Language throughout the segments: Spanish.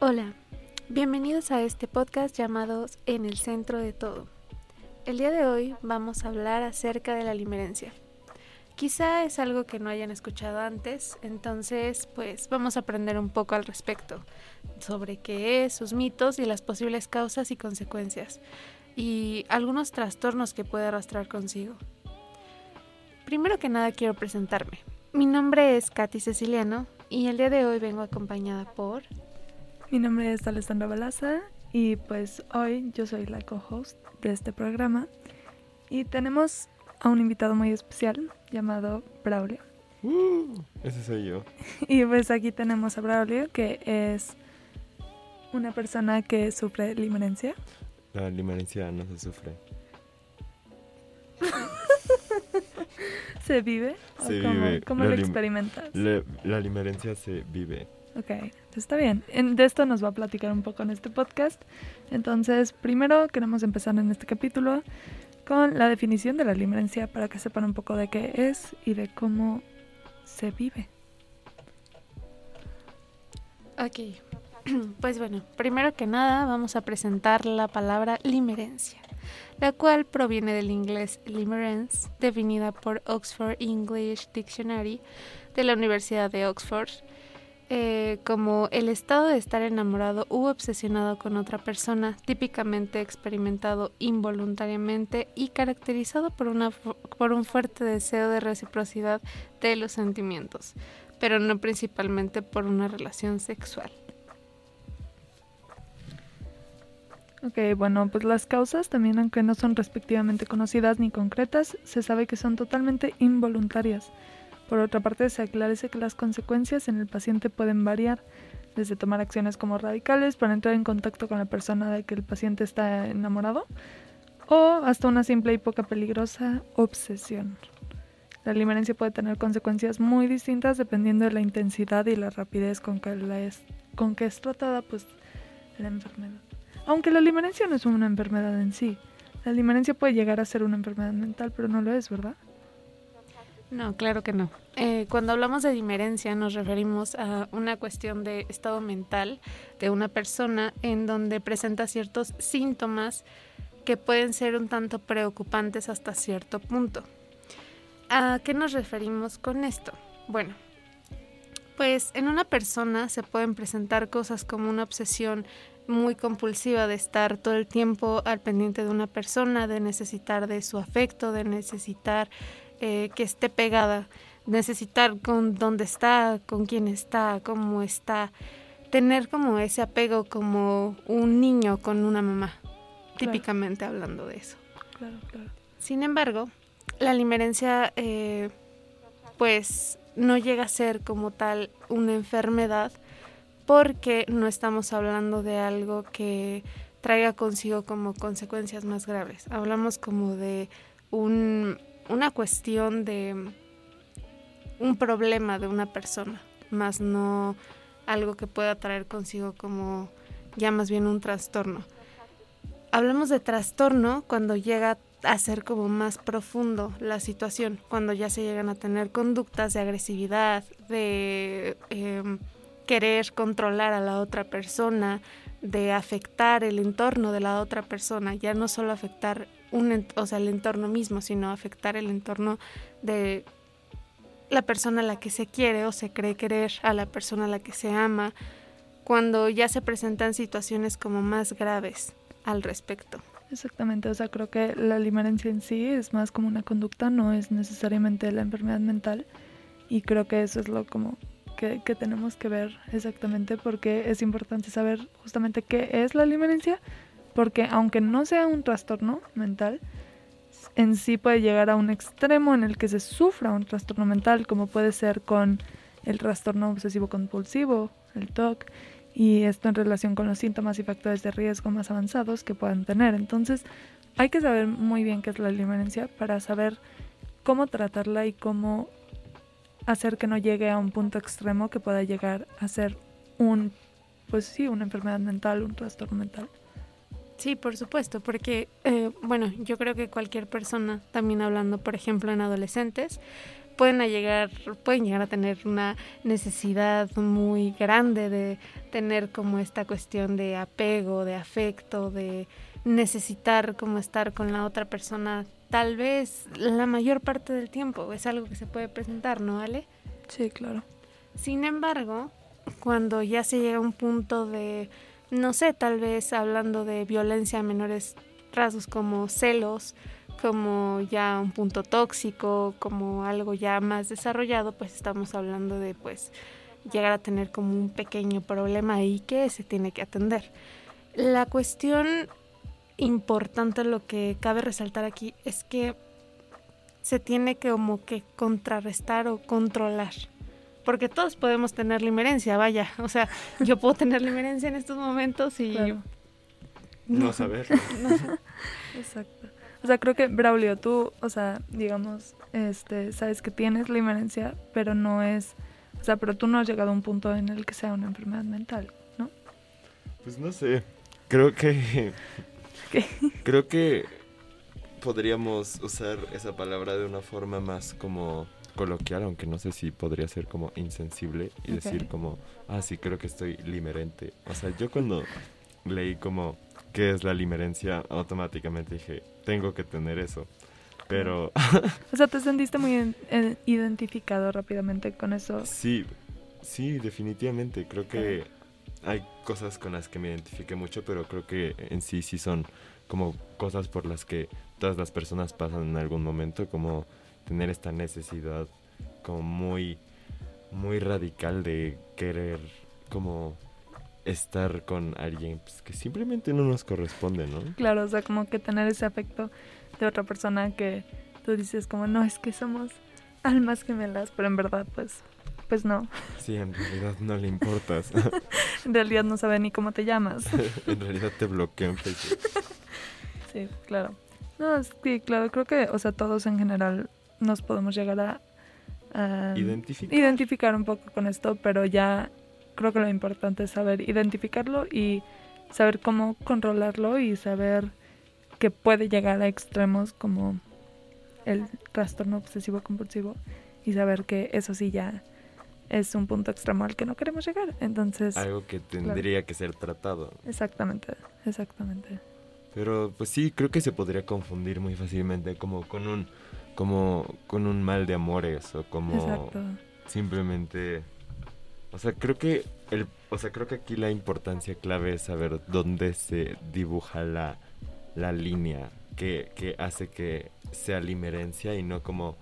Hola, bienvenidos a este podcast llamado En el Centro de Todo. El día de hoy vamos a hablar acerca de la limerencia. Quizá es algo que no hayan escuchado antes, entonces pues vamos a aprender un poco al respecto sobre qué es, sus mitos y las posibles causas y consecuencias, y algunos trastornos que puede arrastrar consigo. Primero que nada quiero presentarme. Mi nombre es Katy Ceciliano y el día de hoy vengo acompañada por mi nombre es Alessandra Balaza y pues hoy yo soy la co-host de este programa y tenemos a un invitado muy especial llamado Braulio. Uh, ese soy yo. Y pues aquí tenemos a Braulio que es una persona que sufre limerencia. La limerencia no se sufre. ¿Se vive? Se cómo, vive. ¿Cómo La lo experimentas? Le- la limerencia se vive. Ok, está bien. En- de esto nos va a platicar un poco en este podcast. Entonces, primero queremos empezar en este capítulo con la definición de la limerencia para que sepan un poco de qué es y de cómo se vive. Ok, pues bueno, primero que nada vamos a presentar la palabra limerencia, la cual proviene del inglés limerence, definida por Oxford English Dictionary de la Universidad de Oxford, eh, como el estado de estar enamorado u obsesionado con otra persona, típicamente experimentado involuntariamente y caracterizado por, una, por un fuerte deseo de reciprocidad de los sentimientos pero no principalmente por una relación sexual. Ok, bueno, pues las causas también, aunque no son respectivamente conocidas ni concretas, se sabe que son totalmente involuntarias. Por otra parte, se aclarece que las consecuencias en el paciente pueden variar, desde tomar acciones como radicales para entrar en contacto con la persona de que el paciente está enamorado, o hasta una simple y poca peligrosa obsesión. La limerencia puede tener consecuencias muy distintas dependiendo de la intensidad y la rapidez con que, la es, tratada pues, la enfermedad. Aunque la limerencia no es una enfermedad en sí, la limerencia puede llegar a ser una enfermedad mental, pero no lo es, ¿verdad? No, claro que no. Eh, cuando hablamos de dimerencia nos referimos a una cuestión de estado mental de una persona en donde presenta ciertos síntomas que pueden ser un tanto preocupantes hasta cierto punto. ¿A qué nos referimos con esto? Bueno, pues en una persona se pueden presentar cosas como una obsesión muy compulsiva de estar todo el tiempo al pendiente de una persona, de necesitar de su afecto, de necesitar eh, que esté pegada, necesitar con dónde está, con quién está, cómo está, tener como ese apego como un niño con una mamá, típicamente hablando de eso. Claro, claro. Sin embargo, la limerencia eh, pues no llega a ser como tal una enfermedad porque no estamos hablando de algo que traiga consigo como consecuencias más graves. Hablamos como de un, una cuestión de un problema de una persona, más no algo que pueda traer consigo como ya más bien un trastorno. Hablamos de trastorno cuando llega a ser como más profundo la situación, cuando ya se llegan a tener conductas de agresividad, de eh, querer controlar a la otra persona, de afectar el entorno de la otra persona, ya no solo afectar un, o sea, el entorno mismo, sino afectar el entorno de la persona a la que se quiere o se cree querer, a la persona a la que se ama, cuando ya se presentan situaciones como más graves al respecto. Exactamente, o sea, creo que la limerencia en sí es más como una conducta, no es necesariamente la enfermedad mental. Y creo que eso es lo como que, que tenemos que ver exactamente porque es importante saber justamente qué es la limerencia, porque aunque no sea un trastorno mental, en sí puede llegar a un extremo en el que se sufra un trastorno mental, como puede ser con el trastorno obsesivo compulsivo, el TOC, y esto en relación con los síntomas y factores de riesgo más avanzados que puedan tener. Entonces, hay que saber muy bien qué es la limerencia para saber cómo tratarla y cómo hacer que no llegue a un punto extremo que pueda llegar a ser un, pues sí, una enfermedad mental, un trastorno mental. Sí, por supuesto, porque, eh, bueno, yo creo que cualquier persona, también hablando, por ejemplo, en adolescentes, pueden llegar, pueden llegar a tener una necesidad muy grande de tener como esta cuestión de apego, de afecto, de necesitar como estar con la otra persona tal vez la mayor parte del tiempo. Es algo que se puede presentar, ¿no, Ale? Sí, claro. Sin embargo, cuando ya se llega a un punto de, no sé, tal vez hablando de violencia a menores rasgos como celos, como ya un punto tóxico, como algo ya más desarrollado, pues estamos hablando de pues llegar a tener como un pequeño problema ahí que se tiene que atender. La cuestión importante, lo que cabe resaltar aquí, es que se tiene que como que contrarrestar o controlar. Porque todos podemos tener limerencia, vaya. O sea, yo puedo tener limerencia en estos momentos y... No, saber. Exacto. O sea, creo que Braulio, tú, o sea, digamos, este, sabes que tienes limerencia, pero no es, o sea, pero tú no has llegado a un punto en el que sea una enfermedad mental, ¿no? Pues no sé. Creo que ¿Qué? creo que podríamos usar esa palabra de una forma más como coloquial, aunque no sé si podría ser como insensible y decir como, ah, sí, creo que estoy limerente. O sea, yo cuando leí como qué es la limerencia, automáticamente dije, tengo que tener eso. Pero O sea, te sentiste muy en- en- identificado rápidamente con eso. sí, sí, definitivamente. Creo que hay cosas con las que me identifique mucho, pero creo que en sí sí son como cosas por las que todas las personas pasan en algún momento, como tener esta necesidad como muy, muy radical de querer como estar con alguien pues, que simplemente no nos corresponde, ¿no? Claro, o sea, como que tener ese afecto de otra persona que tú dices como, no, es que somos almas gemelas, pero en verdad, pues, pues no. Sí, en realidad no le importas. En realidad no sabe ni cómo te llamas. en realidad te bloqueo en Facebook. Sí, claro. No, sí, claro, creo que, o sea, todos en general nos podemos llegar a, a Identifica. identificar un poco con esto, pero ya creo que lo importante es saber identificarlo y saber cómo controlarlo y saber que puede llegar a extremos como el trastorno obsesivo compulsivo y saber que eso sí ya es un punto extremo al que no queremos llegar. Entonces, Algo que tendría que ser tratado. exactamente, exactamente. Pero pues sí, creo que se podría confundir muy fácilmente como con un como con un mal de amores o como Exacto. simplemente o sea, creo que el o sea, creo que aquí la importancia clave es saber dónde se dibuja la la línea que, que hace que sea limerencia y no como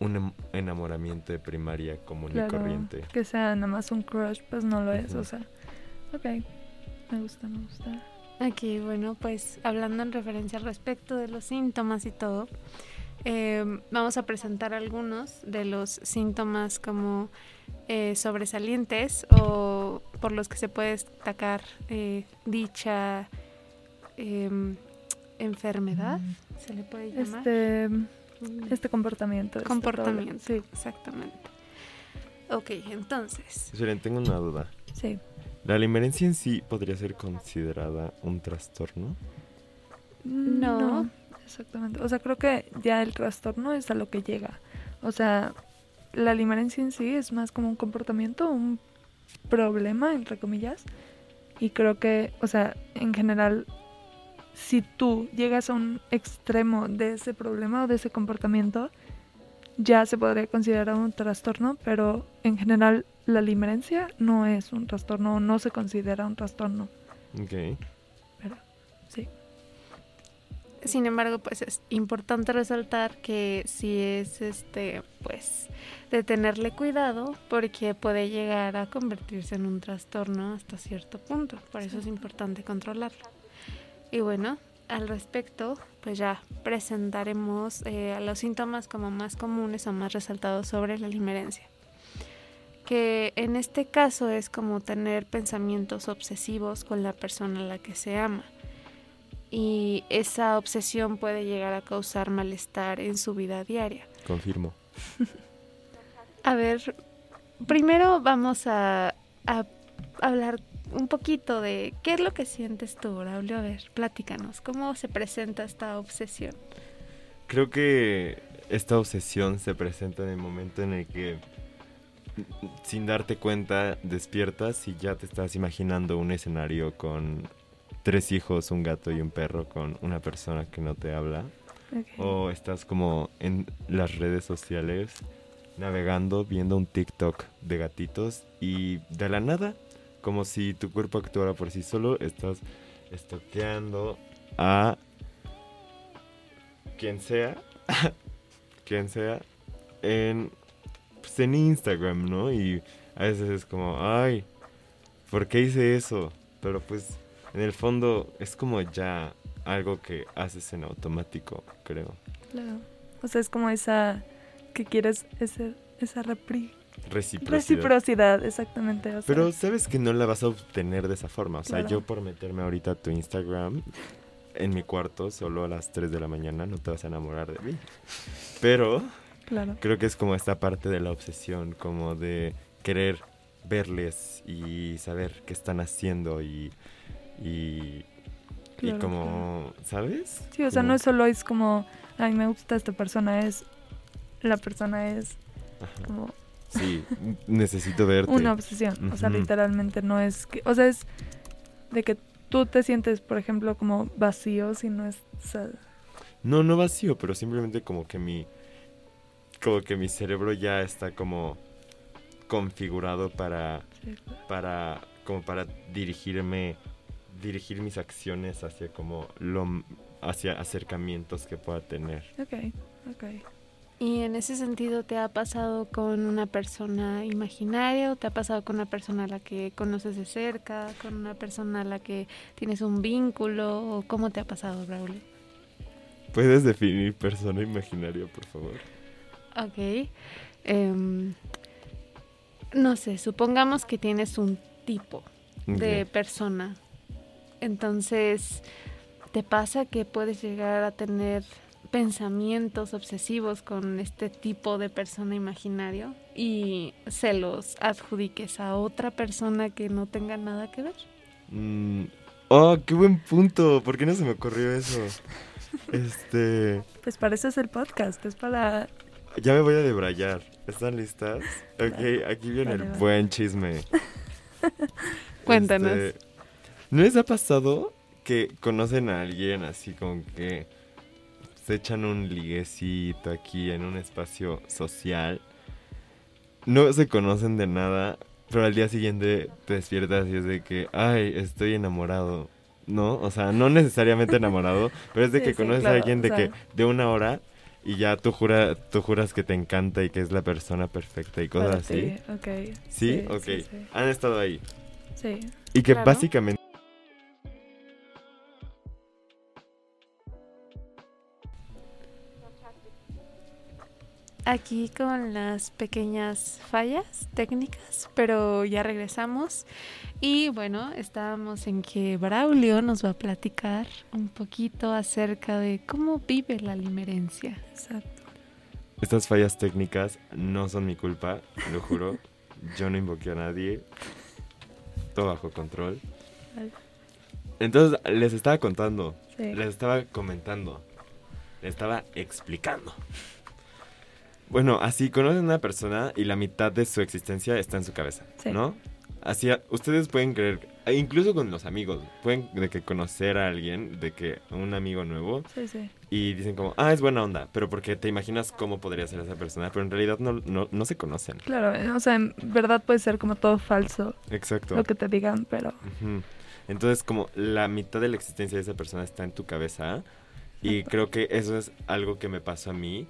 un em- enamoramiento de primaria común y corriente. que sea nada más un crush, pues no lo es, o sea. Ok, me gusta, me gusta. Aquí, bueno, pues hablando en referencia al respecto de los síntomas y todo, eh, vamos a presentar algunos de los síntomas como eh, sobresalientes o por los que se puede destacar eh, dicha em, enfermedad, se le puede llamar. Este, Mm, este comportamiento. este comportamiento. problema. Exactamente. Ok, entonces, Esperen, tengo una duda. Sí, sí. ¿La limerencia en sí podría ser considerada un trastorno? No. Exactamente. O sea, creo que ya el trastorno es a lo que llega. O sea, la limerencia en sí es más como un comportamiento, un problema, entre comillas. Y creo que, o sea, en general, si tú llegas a un extremo de ese problema o de ese comportamiento, ya se podría considerar un trastorno, pero en general la limerencia no es un trastorno, no se considera un trastorno. Ok. Pero sí. Sin embargo, pues es importante resaltar que si es este, pues, de tenerle cuidado porque puede llegar a convertirse en un trastorno hasta cierto punto. Por eso es importante controlarlo. Y bueno, al respecto, pues ya presentaremos eh, los síntomas como más comunes o más resaltados sobre la limerencia. Que en este caso es como tener pensamientos obsesivos con la persona a la que se ama y esa obsesión puede llegar a causar malestar en su vida diaria. Confirmo. A ver, primero vamos a, a hablar un poquito de qué es lo que sientes tú, Braulio. A ver, platícanos, ¿cómo se presenta esta obsesión? Creo que esta obsesión se presenta en el momento en el que sin darte cuenta despiertas y ya te estás imaginando un escenario con tres hijos, un gato y un perro con una persona que no te habla. O estás como en las redes sociales navegando, viendo un TikTok de gatitos y de la nada, como si tu cuerpo actuara por sí solo, estás estoqueando a quien sea, quien sea, en, pues en Instagram, ¿no? Y a veces es como, ay, ¿por qué hice eso? Pero pues en el fondo es como ya algo que haces en automático, creo. Claro. O sea, es como esa que quieres ese, esa repri Reciprocidad. reciprocidad, exactamente. o sea, Pero sabes que no la vas a obtener de esa forma. O sea, Claro. yo por meterme ahorita a tu Instagram en mi cuarto solo a las 3 de la mañana no te vas a enamorar de mí. Pero claro. creo que es como esta parte de la obsesión, como de querer verles y saber qué están haciendo y, y, y Claro, como, ¿sabes? Sí, o sea, no es solo es como, ay, me gusta esta persona, es, la persona es Ajá. como Sí, necesito verte. una obsesión. O sea, literalmente no es que, o sea, es de que tú te sientes, por ejemplo, como vacío si no es, o sea, No, no vacío, pero simplemente como que mi como que mi cerebro ya está como configurado para sí, para como para dirigirme dirigir mis acciones hacia como lo hacia acercamientos que pueda tener. ok, ok. Y en ese sentido, ¿te ha pasado con una persona imaginaria o te ha pasado con una persona a la que conoces de cerca, con una persona a la que tienes un vínculo? ¿O cómo te ha pasado, Braulio? ¿Puedes definir persona imaginaria, por favor? Ok. Em, no sé, supongamos que tienes un tipo de persona. Entonces, ¿te pasa que puedes llegar a tener pensamientos obsesivos con este tipo de persona imaginario y se los adjudiques a otra persona que no tenga nada que ver? Mm, Oh, qué buen punto. ¿Por qué no se me ocurrió eso? Este, Pues para eso es el podcast, es para... ya me voy a debrayar. ¿Están listas? Ok, aquí viene Vale, el vale. buen chisme. Cuéntanos. Este, ¿No les ha pasado que conocen a alguien así como que se echan un liguecito aquí en un espacio social? No se conocen de nada, pero al día siguiente te despiertas y es de que, ay, estoy enamorado. ¿No? O sea, no necesariamente enamorado, pero es de Sí, que sí, conoces claro, a alguien o de sea. que de una hora y ya tú, jura, tú juras que te encanta y que es la persona perfecta y cosas así. ¿Sí? ok. Sí, sí. Han estado ahí. sí. Y que Claro. básicamente... Aquí con las pequeñas fallas técnicas, pero ya regresamos. Y bueno, estábamos en que Braulio nos va a platicar un poquito acerca de cómo vive la limerencia. Exacto. Estas fallas técnicas no son mi culpa, lo juro. Yo no invoqué a nadie. Todo bajo control. Entonces, les estaba contando, Sí. les estaba comentando, les estaba explicando. Bueno, así conocen a una persona y la mitad de su existencia está en su cabeza, Sí. ¿no? Así, ustedes pueden creer, e incluso con los amigos, pueden de que conocer a alguien, de que un amigo nuevo, Sí, sí. y dicen como, ah, es buena onda, pero porque te imaginas cómo podría ser esa persona, pero en realidad no, no, no se conocen. Claro, eh, o sea, en verdad puede ser como todo falso Exacto. lo que te digan, pero. Entonces, como la mitad de la existencia de esa persona está en tu cabeza, y creo que eso es algo que me pasó a mí,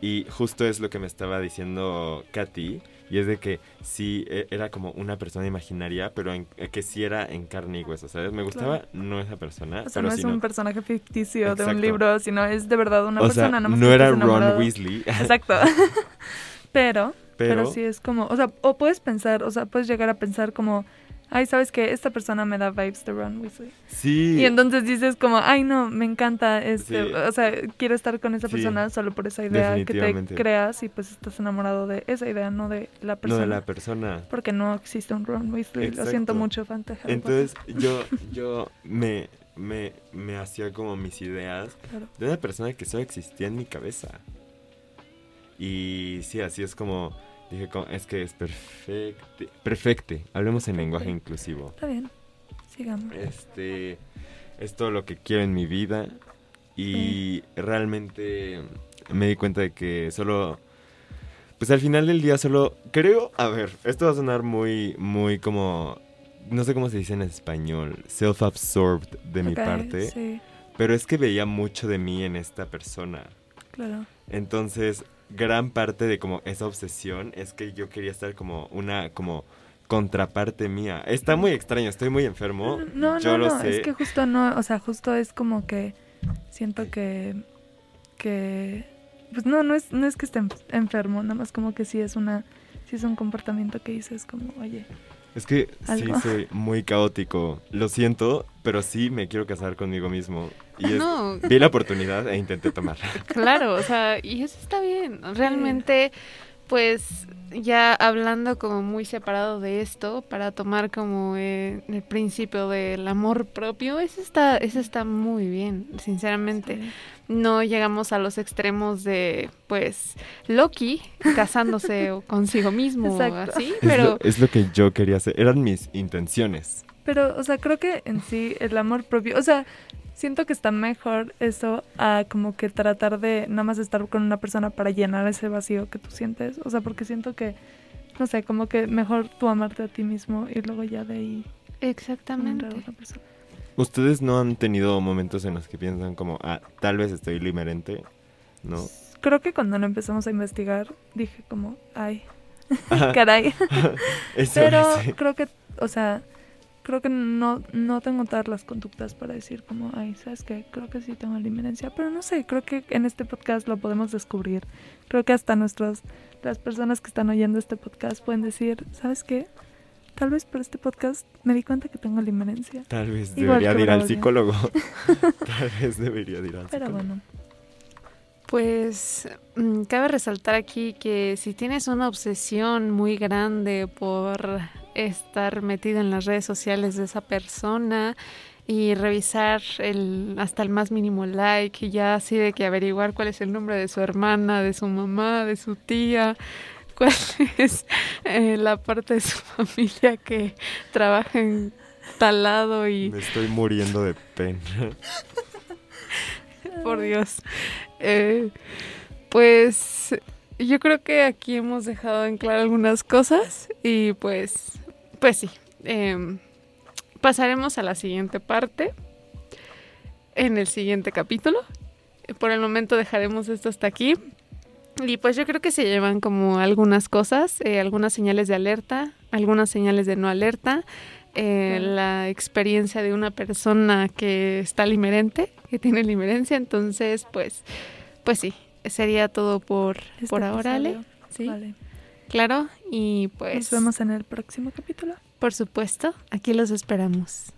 y justo es lo que me estaba diciendo Katy, y es de que sí e- era como una persona imaginaria, pero en- eh, que sí era en carne y hueso, ¿sabes? Me gustaba no esa persona, o sea, pero no es un personaje ficticio de un libro, sino es de verdad una o persona. no era Ron. Weasley, Exacto. pero, pero, pero, sí es como, o sea, o puedes pensar, o sea, puedes llegar a pensar como, ay, ¿sabes qué? Esta persona me da vibes de Ron Weasley. sí, Y entonces dices como, ay, no, me encanta, este, Sí. o sea, quiero estar con esa Sí. persona solo por esa idea que te creas y pues estás enamorado de esa idea, no de la no persona. de la persona. Porque no existe un Ron Weasley, lo siento mucho, fan de Harry Potter. Entonces yo, yo me, me, me hacía como mis ideas Claro. de una persona que solo existía en mi cabeza. Y sí, así es como dije, es que es perfecto. Perfecte. Hablemos en lenguaje inclusivo. Está bien. Sigamos. Este es todo lo que quiero en mi vida y realmente me di cuenta de que solo pues al final del día solo creo, a ver, esto va a sonar muy muy como no sé cómo se dice en español, self-absorbed de mi parte, Sí, pero es que veía mucho de mí en esta persona. claro. Entonces, gran parte de como esa obsesión es que yo quería estar como una como contraparte mía. Está muy extraño, estoy muy enfermo. No, yo no, lo no, sé. es que justo no, o sea, justo es como que siento que, que, pues no, no es, no es que esté en- enfermo, nada más como que sí es una, sí es un comportamiento que dices como, oye, Es que sí soy muy caótico. Lo siento, pero sí me quiero casar conmigo mismo. Y es- No, vi la oportunidad e intenté tomarla. Claro, o sea, y eso está bien. Realmente, pues ya hablando como muy separado de esto, para tomar como eh, el principio del amor propio, eso está, eso está muy bien, sinceramente. sí. No llegamos a los extremos de, pues, Loki casándose consigo mismo, o Exacto. así, Es, pero lo, es lo que yo quería hacer. Eran mis intenciones. Pero, o sea, creo que en sí el amor propio, o sea, siento que está mejor eso a como que tratar de nada más estar con una persona para llenar ese vacío que tú sientes. O sea, porque siento que, no sé, como que mejor tú amarte a ti mismo y luego ya de ahí exactamente. encontrar a otra persona. ¿Ustedes no han tenido momentos en los que piensan como, ah, tal vez estoy limerente? ¿No? Creo que cuando lo empezamos a investigar dije como, ay, caray. eso Pero creo que, o sea, creo que no, no tengo todas las conductas para decir como, ay, ¿sabes qué? Creo que sí tengo limerencia. Pero no sé, creo que en este podcast lo podemos descubrir. Creo que hasta nuestros, las personas que están oyendo este podcast pueden decir, ¿sabes qué? Tal vez por este podcast me di cuenta que tengo limerencia. Tal vez Igual debería ir al psicólogo. tal vez debería de ir al Pero psicólogo. bueno, Pues mm, cabe resaltar aquí que si tienes una obsesión muy grande por estar metido en las redes sociales de esa persona y revisar el hasta el más mínimo like y ya así de que averiguar cuál es el nombre de su hermana, de su mamá, de su tía, cuál es eh, la parte de su familia que trabaja en tal lado y Me estoy muriendo de pena. por Dios. Eh, pues yo creo que aquí hemos dejado en claro algunas cosas y pues, pues sí. em, pasaremos a la siguiente parte en el siguiente capítulo. Por el momento dejaremos esto hasta aquí. Y pues yo creo que se llevan como algunas cosas, eh, algunas señales de alerta, algunas señales de no alerta, eh, la experiencia de una persona que está limerente, que tiene limerencia, entonces pues, pues sí, sería todo por, este por ahora, Ale. Sí, Vale. Claro, y pues Nos vemos en el próximo capítulo. por supuesto, aquí los esperamos.